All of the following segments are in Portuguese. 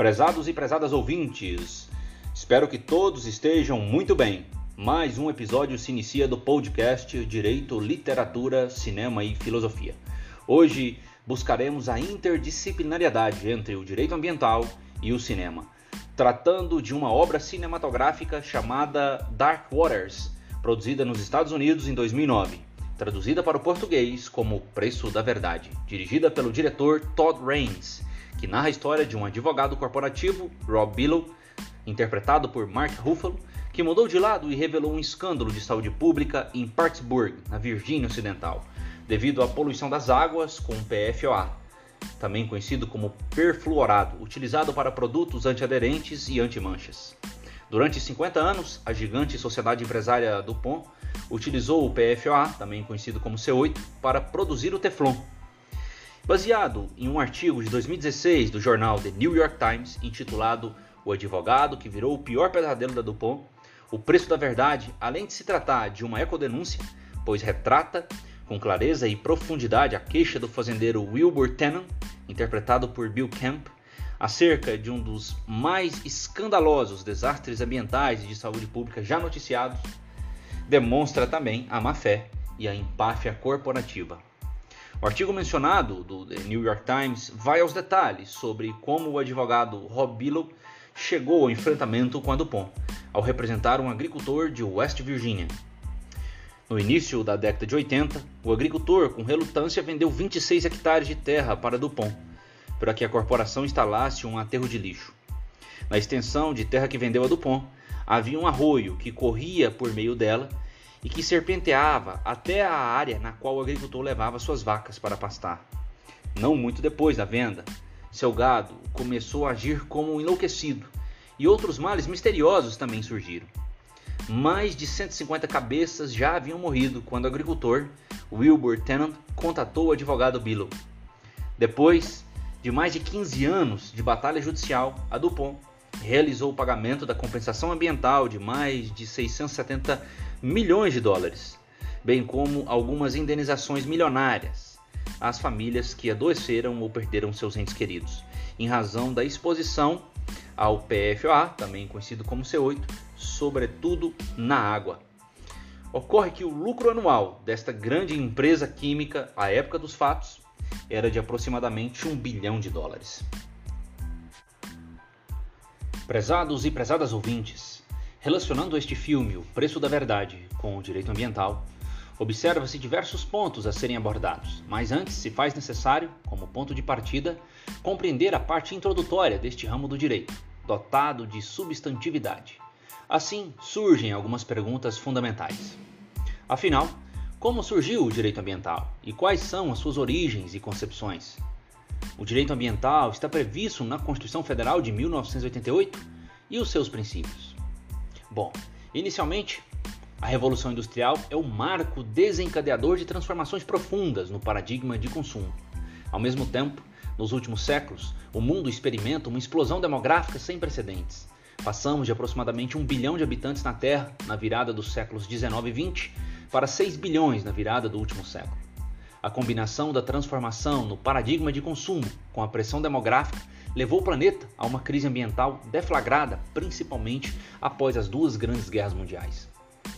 Prezados e prezadas ouvintes, espero que todos estejam muito bem. Mais um episódio se inicia do podcast Direito, Literatura, Cinema e Filosofia. Hoje buscaremos a interdisciplinariedade entre o direito ambiental e o cinema, tratando de uma obra cinematográfica chamada Dark Waters, produzida nos Estados Unidos em 2009, traduzida para o português como Preço da Verdade, dirigida pelo diretor Todd Raines que narra a história de um advogado corporativo, Rob Billow, interpretado por Mark Ruffalo, que mudou de lado e revelou um escândalo de saúde pública em Partsburg, na Virgínia Ocidental, devido à poluição das águas com PFOA, também conhecido como perfluorado, utilizado para produtos antiaderentes e antimanchas. Durante 50 anos, a gigante sociedade empresária DuPont utilizou o PFOA, também conhecido como C8, para produzir o Teflon, baseado em um artigo de 2016 do jornal The New York Times intitulado O Advogado que Virou o Pior Pesadelo da Dupont. O Preço da Verdade, além de se tratar de uma ecodenúncia, pois retrata com clareza e profundidade a queixa do fazendeiro Wilbur Tannen, interpretado por Bill Camp, acerca de um dos mais escandalosos desastres ambientais e de saúde pública já noticiados, demonstra também a má fé e a empáfia corporativa. O artigo mencionado do The New York Times vai aos detalhes sobre como o advogado Rob Billow chegou ao enfrentamento com a DuPont, ao representar um agricultor de West Virginia. No início da década de 80, o agricultor, com relutância, vendeu 26 hectares de terra para DuPont, para que a corporação instalasse um aterro de lixo. Na extensão de terra que vendeu a DuPont, havia um arroio que corria por meio dela e que serpenteava até a área na qual o agricultor levava suas vacas para pastar. Não muito depois da venda, seu gado começou a agir como um enlouquecido e outros males misteriosos também surgiram. Mais de 150 cabeças já haviam morrido quando o agricultor Wilbur Tennant contatou o advogado Billow. Depois de mais de 15 anos de batalha judicial, a Dupont realizou o pagamento da compensação ambiental de mais de 670 milhões de dólares, bem como algumas indenizações milionárias às famílias que adoeceram ou perderam seus entes queridos, em razão da exposição ao PFOA, também conhecido como C8, sobretudo na água. Ocorre que o lucro anual desta grande empresa química, à época dos fatos, era de aproximadamente um bilhão de dólares. Prezados e prezadas ouvintes, Relacionando este filme, O Preço da Verdade, com o direito ambiental, observa-se diversos pontos a serem abordados, mas antes se faz necessário, como ponto de partida, compreender a parte introdutória deste ramo do direito, dotado de substantividade. Assim, surgem algumas perguntas fundamentais. Afinal, como surgiu o direito ambiental e quais são as suas origens e concepções? O direito ambiental está previsto na Constituição Federal de 1988 e os seus princípios. Bom, inicialmente, a Revolução Industrial é o marco desencadeador de transformações profundas no paradigma de consumo. Ao mesmo tempo, nos últimos séculos, o mundo experimenta uma explosão demográfica sem precedentes. Passamos de aproximadamente 1 bilhão de habitantes na Terra na virada dos séculos 19 e 20 para 6 bilhões na virada do último século. A combinação da transformação no paradigma de consumo com a pressão demográfica levou o planeta a uma crise ambiental deflagrada principalmente após as duas grandes guerras mundiais.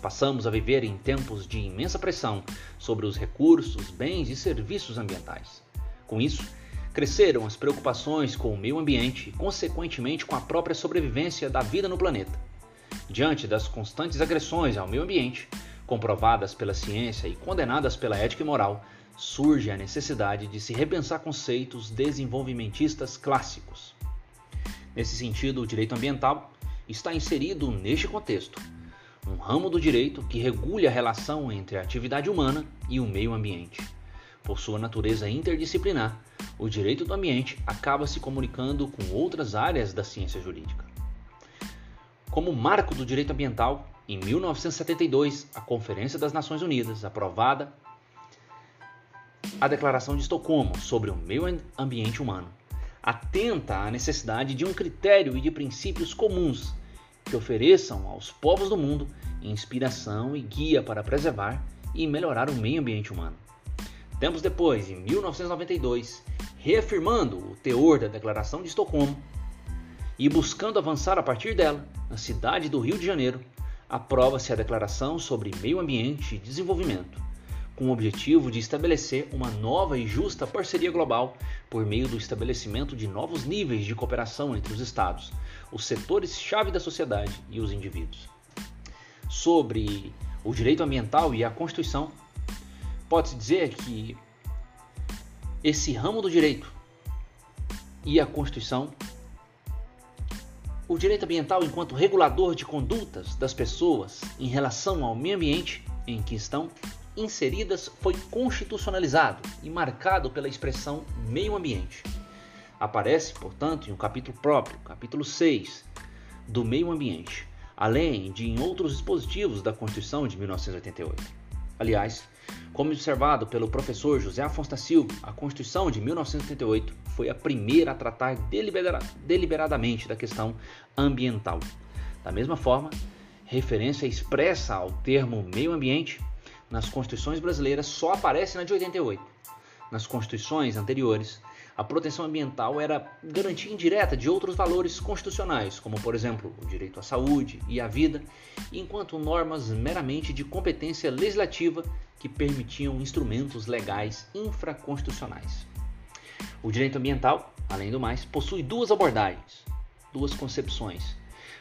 Passamos a viver em tempos de imensa pressão sobre os recursos, bens e serviços ambientais. Com isso, cresceram as preocupações com o meio ambiente e, consequentemente, com a própria sobrevivência da vida no planeta. Diante das constantes agressões ao meio ambiente, comprovadas pela ciência e condenadas pela ética e moral, surge a necessidade de se repensar conceitos desenvolvimentistas clássicos. Nesse sentido, o direito ambiental está inserido neste contexto, um ramo do direito que regule a relação entre a atividade humana e o meio ambiente. Por sua natureza interdisciplinar, o direito do ambiente acaba se comunicando com outras áreas da ciência jurídica. Como marco do direito ambiental, em 1972, a Conferência das Nações Unidas, aprovada a Declaração de Estocolmo sobre o Meio Ambiente Humano atenta à necessidade de um critério e de princípios comuns que ofereçam aos povos do mundo inspiração e guia para preservar e melhorar o meio ambiente humano. Tempos depois, em 1992, reafirmando o teor da Declaração de Estocolmo, e buscando avançar a partir dela, na cidade do Rio de Janeiro, aprova-se a Declaração sobre Meio Ambiente e Desenvolvimento, com o objetivo de estabelecer uma nova e justa parceria global por meio do estabelecimento de novos níveis de cooperação entre os Estados, os setores-chave da sociedade e os indivíduos. Sobre o direito ambiental e a Constituição, pode-se dizer que esse ramo do direito e a Constituição, o direito ambiental enquanto regulador de condutas das pessoas em relação ao meio ambiente em que estão inseridas foi constitucionalizado e marcado pela expressão meio ambiente. Aparece, portanto, em um capítulo próprio, capítulo 6, do meio ambiente, além de em outros dispositivos da Constituição de 1988. Aliás, como observado pelo professor José Afonso da Silva, a Constituição de 1988 foi a primeira a tratar delibera deliberadamente da questão ambiental. Da mesma forma, referência expressa ao termo meio ambiente nas constituições brasileiras só aparece na de 88. Nas constituições anteriores, a proteção ambiental era garantia indireta de outros valores constitucionais, como por exemplo o direito à saúde e à vida, enquanto normas meramente de competência legislativa que permitiam instrumentos legais infraconstitucionais. O direito ambiental, além do mais, possui duas abordagens, duas concepções,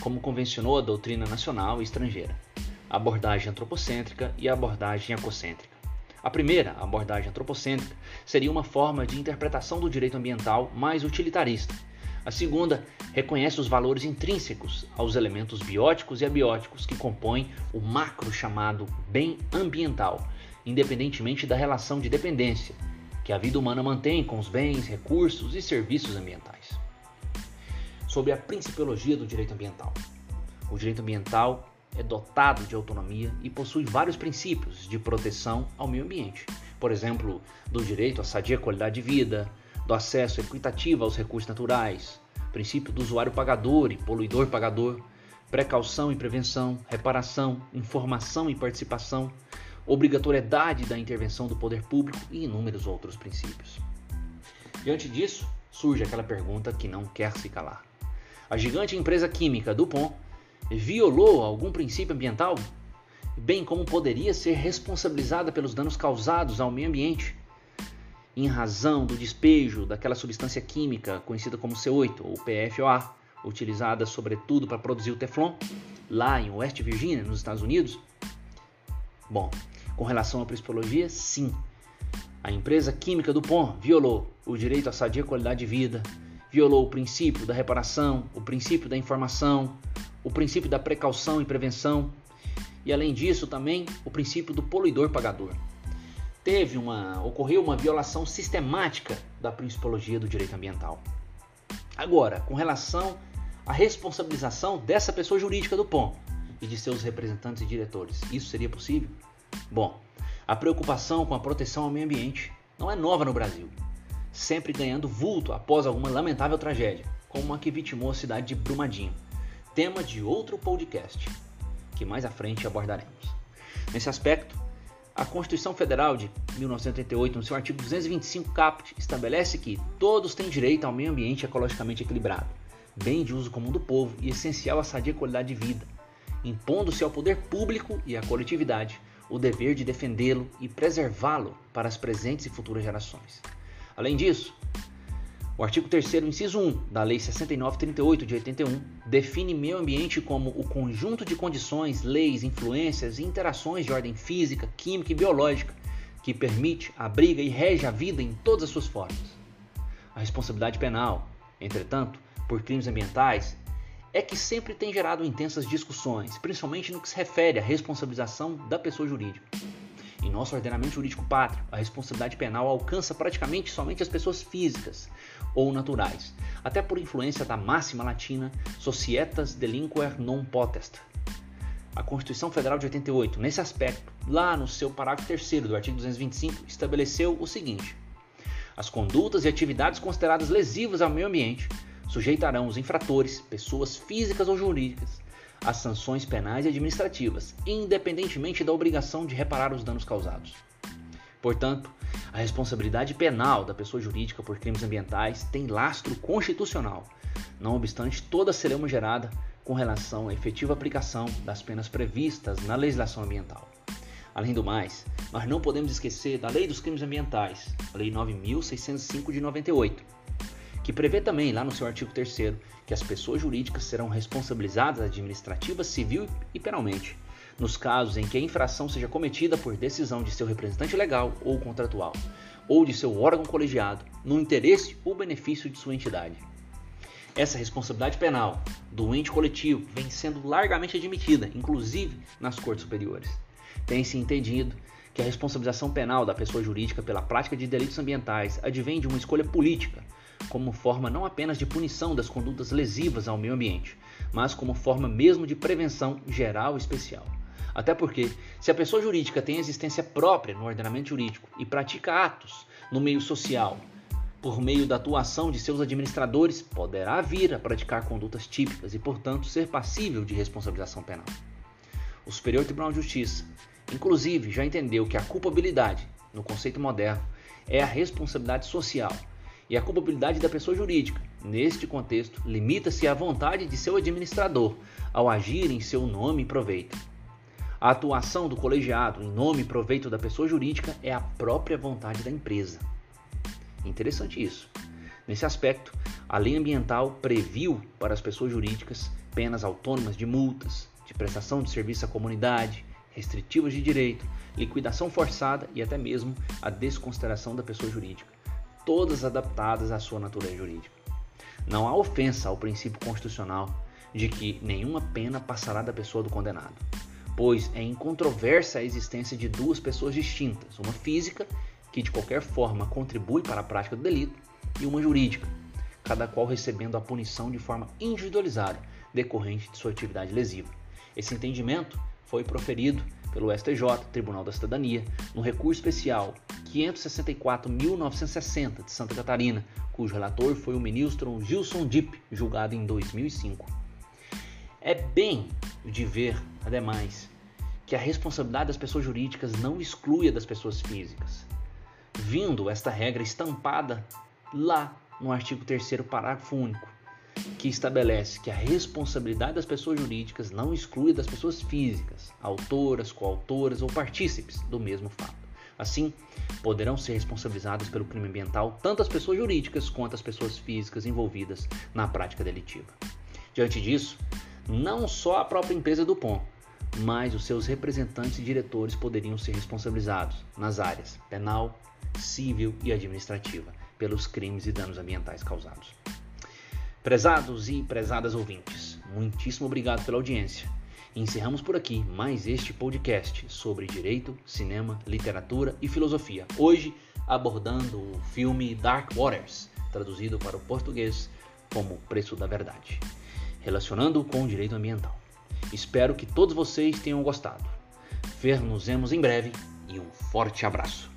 como convencionou a doutrina nacional e estrangeira a abordagem antropocêntrica e a abordagem ecocêntrica. A primeira, a abordagem antropocêntrica, seria uma forma de interpretação do direito ambiental mais utilitarista. A segunda reconhece os valores intrínsecos aos elementos bióticos e abióticos que compõem o macro chamado bem ambiental, independentemente da relação de dependência que a vida humana mantém com os bens, recursos e serviços ambientais. Sobre a principiologia do direito ambiental. O direito ambiental é dotado de autonomia e possui vários princípios de proteção ao meio ambiente. Por exemplo, do direito à sadia qualidade de vida, do acesso equitativo aos recursos naturais, princípio do usuário pagador e poluidor pagador, precaução e prevenção, reparação, informação e participação, obrigatoriedade da intervenção do poder público e inúmeros outros princípios. Diante disso, surge aquela pergunta que não quer se calar. A gigante empresa química DuPont violou algum princípio ambiental, bem como poderia ser responsabilizada pelos danos causados ao meio ambiente, em razão do despejo daquela substância química conhecida como C8 ou PFOA, utilizada sobretudo para produzir o Teflon, lá em West Virginia, nos Estados Unidos? Bom, com relação à principologia, sim. A empresa química do POM violou o direito à sadia qualidade de vida, violou o princípio da reparação, o princípio da informação, o princípio da precaução e prevenção e além disso também o princípio do poluidor pagador. Teve uma ocorreu uma violação sistemática da principologia do direito ambiental. Agora, com relação à responsabilização dessa pessoa jurídica do POM e de seus representantes e diretores, isso seria possível? Bom, a preocupação com a proteção ao meio ambiente não é nova no Brasil, sempre ganhando vulto após alguma lamentável tragédia, como a que vitimou a cidade de Brumadinho tema de outro podcast, que mais à frente abordaremos. Nesse aspecto, a Constituição Federal de 1988, no seu artigo 225 caput, estabelece que todos têm direito ao meio ambiente ecologicamente equilibrado, bem de uso comum do povo e essencial à sadia qualidade de vida, impondo-se ao poder público e à coletividade o dever de defendê-lo e preservá-lo para as presentes e futuras gerações. Além disso, o artigo 3 inciso 1 da Lei 6938 de 81 define meio ambiente como o conjunto de condições, leis, influências e interações de ordem física, química e biológica que permite, abriga e rege a vida em todas as suas formas. A responsabilidade penal, entretanto, por crimes ambientais, é que sempre tem gerado intensas discussões, principalmente no que se refere à responsabilização da pessoa jurídica. Em nosso ordenamento jurídico pátrio, a responsabilidade penal alcança praticamente somente as pessoas físicas ou naturais, até por influência da máxima latina Societas delinquer non potest. A Constituição Federal de 88, nesse aspecto, lá no seu parágrafo 3 do artigo 225, estabeleceu o seguinte: As condutas e atividades consideradas lesivas ao meio ambiente sujeitarão os infratores, pessoas físicas ou jurídicas, as sanções penais e administrativas, independentemente da obrigação de reparar os danos causados. Portanto, a responsabilidade penal da pessoa jurídica por crimes ambientais tem lastro constitucional, não obstante toda a celeuma gerada com relação à efetiva aplicação das penas previstas na legislação ambiental. Além do mais, nós não podemos esquecer da Lei dos Crimes Ambientais, a Lei 9605 de 98, que prevê também, lá no seu artigo 3 que as pessoas jurídicas serão responsabilizadas administrativa, civil e penalmente, nos casos em que a infração seja cometida por decisão de seu representante legal ou contratual, ou de seu órgão colegiado, no interesse ou benefício de sua entidade. Essa responsabilidade penal do ente coletivo vem sendo largamente admitida, inclusive nas cortes superiores. Tem-se entendido que a responsabilização penal da pessoa jurídica pela prática de delitos ambientais advém de uma escolha política, como forma não apenas de punição das condutas lesivas ao meio ambiente, mas como forma mesmo de prevenção geral e especial. Até porque, se a pessoa jurídica tem existência própria no ordenamento jurídico e pratica atos no meio social por meio da atuação de seus administradores, poderá vir a praticar condutas típicas e, portanto, ser passível de responsabilização penal. O Superior Tribunal de Justiça, inclusive, já entendeu que a culpabilidade, no conceito moderno, é a responsabilidade social e a culpabilidade da pessoa jurídica. Neste contexto, limita-se à vontade de seu administrador ao agir em seu nome e proveito. A atuação do colegiado em nome e proveito da pessoa jurídica é a própria vontade da empresa. Interessante isso. Nesse aspecto, a lei ambiental previu para as pessoas jurídicas penas autônomas de multas, de prestação de serviço à comunidade, restritivas de direito, liquidação forçada e até mesmo a desconsideração da pessoa jurídica, todas adaptadas à sua natureza jurídica. Não há ofensa ao princípio constitucional de que nenhuma pena passará da pessoa do condenado, pois é incontroversa a existência de duas pessoas distintas, uma física que de qualquer forma contribui para a prática do delito, e uma jurídica, cada qual recebendo a punição de forma individualizada, decorrente de sua atividade lesiva. Esse entendimento foi proferido pelo STJ, Tribunal da Cidadania, no recurso especial 564.960 de Santa Catarina, cujo relator foi o ministro Gilson Dipp, julgado em 2005. É bem de ver, ademais, que a responsabilidade das pessoas jurídicas não exclui a das pessoas físicas vindo esta regra estampada lá no artigo 3 parágrafo único, que estabelece que a responsabilidade das pessoas jurídicas não exclui das pessoas físicas, autoras, coautoras ou partícipes do mesmo fato. Assim, poderão ser responsabilizadas pelo crime ambiental tanto as pessoas jurídicas quanto as pessoas físicas envolvidas na prática delitiva. Diante disso, não só a própria empresa do POM, mas os seus representantes e diretores poderiam ser responsabilizados nas áreas penal, civil e administrativa pelos crimes e danos ambientais causados. Prezados e prezadas ouvintes, muitíssimo obrigado pela audiência. Encerramos por aqui mais este podcast sobre direito, cinema, literatura e filosofia. Hoje abordando o filme Dark Waters, traduzido para o português como Preço da Verdade, relacionando com o direito ambiental. Espero que todos vocês tenham gostado. Ver nos vemos em breve e um forte abraço.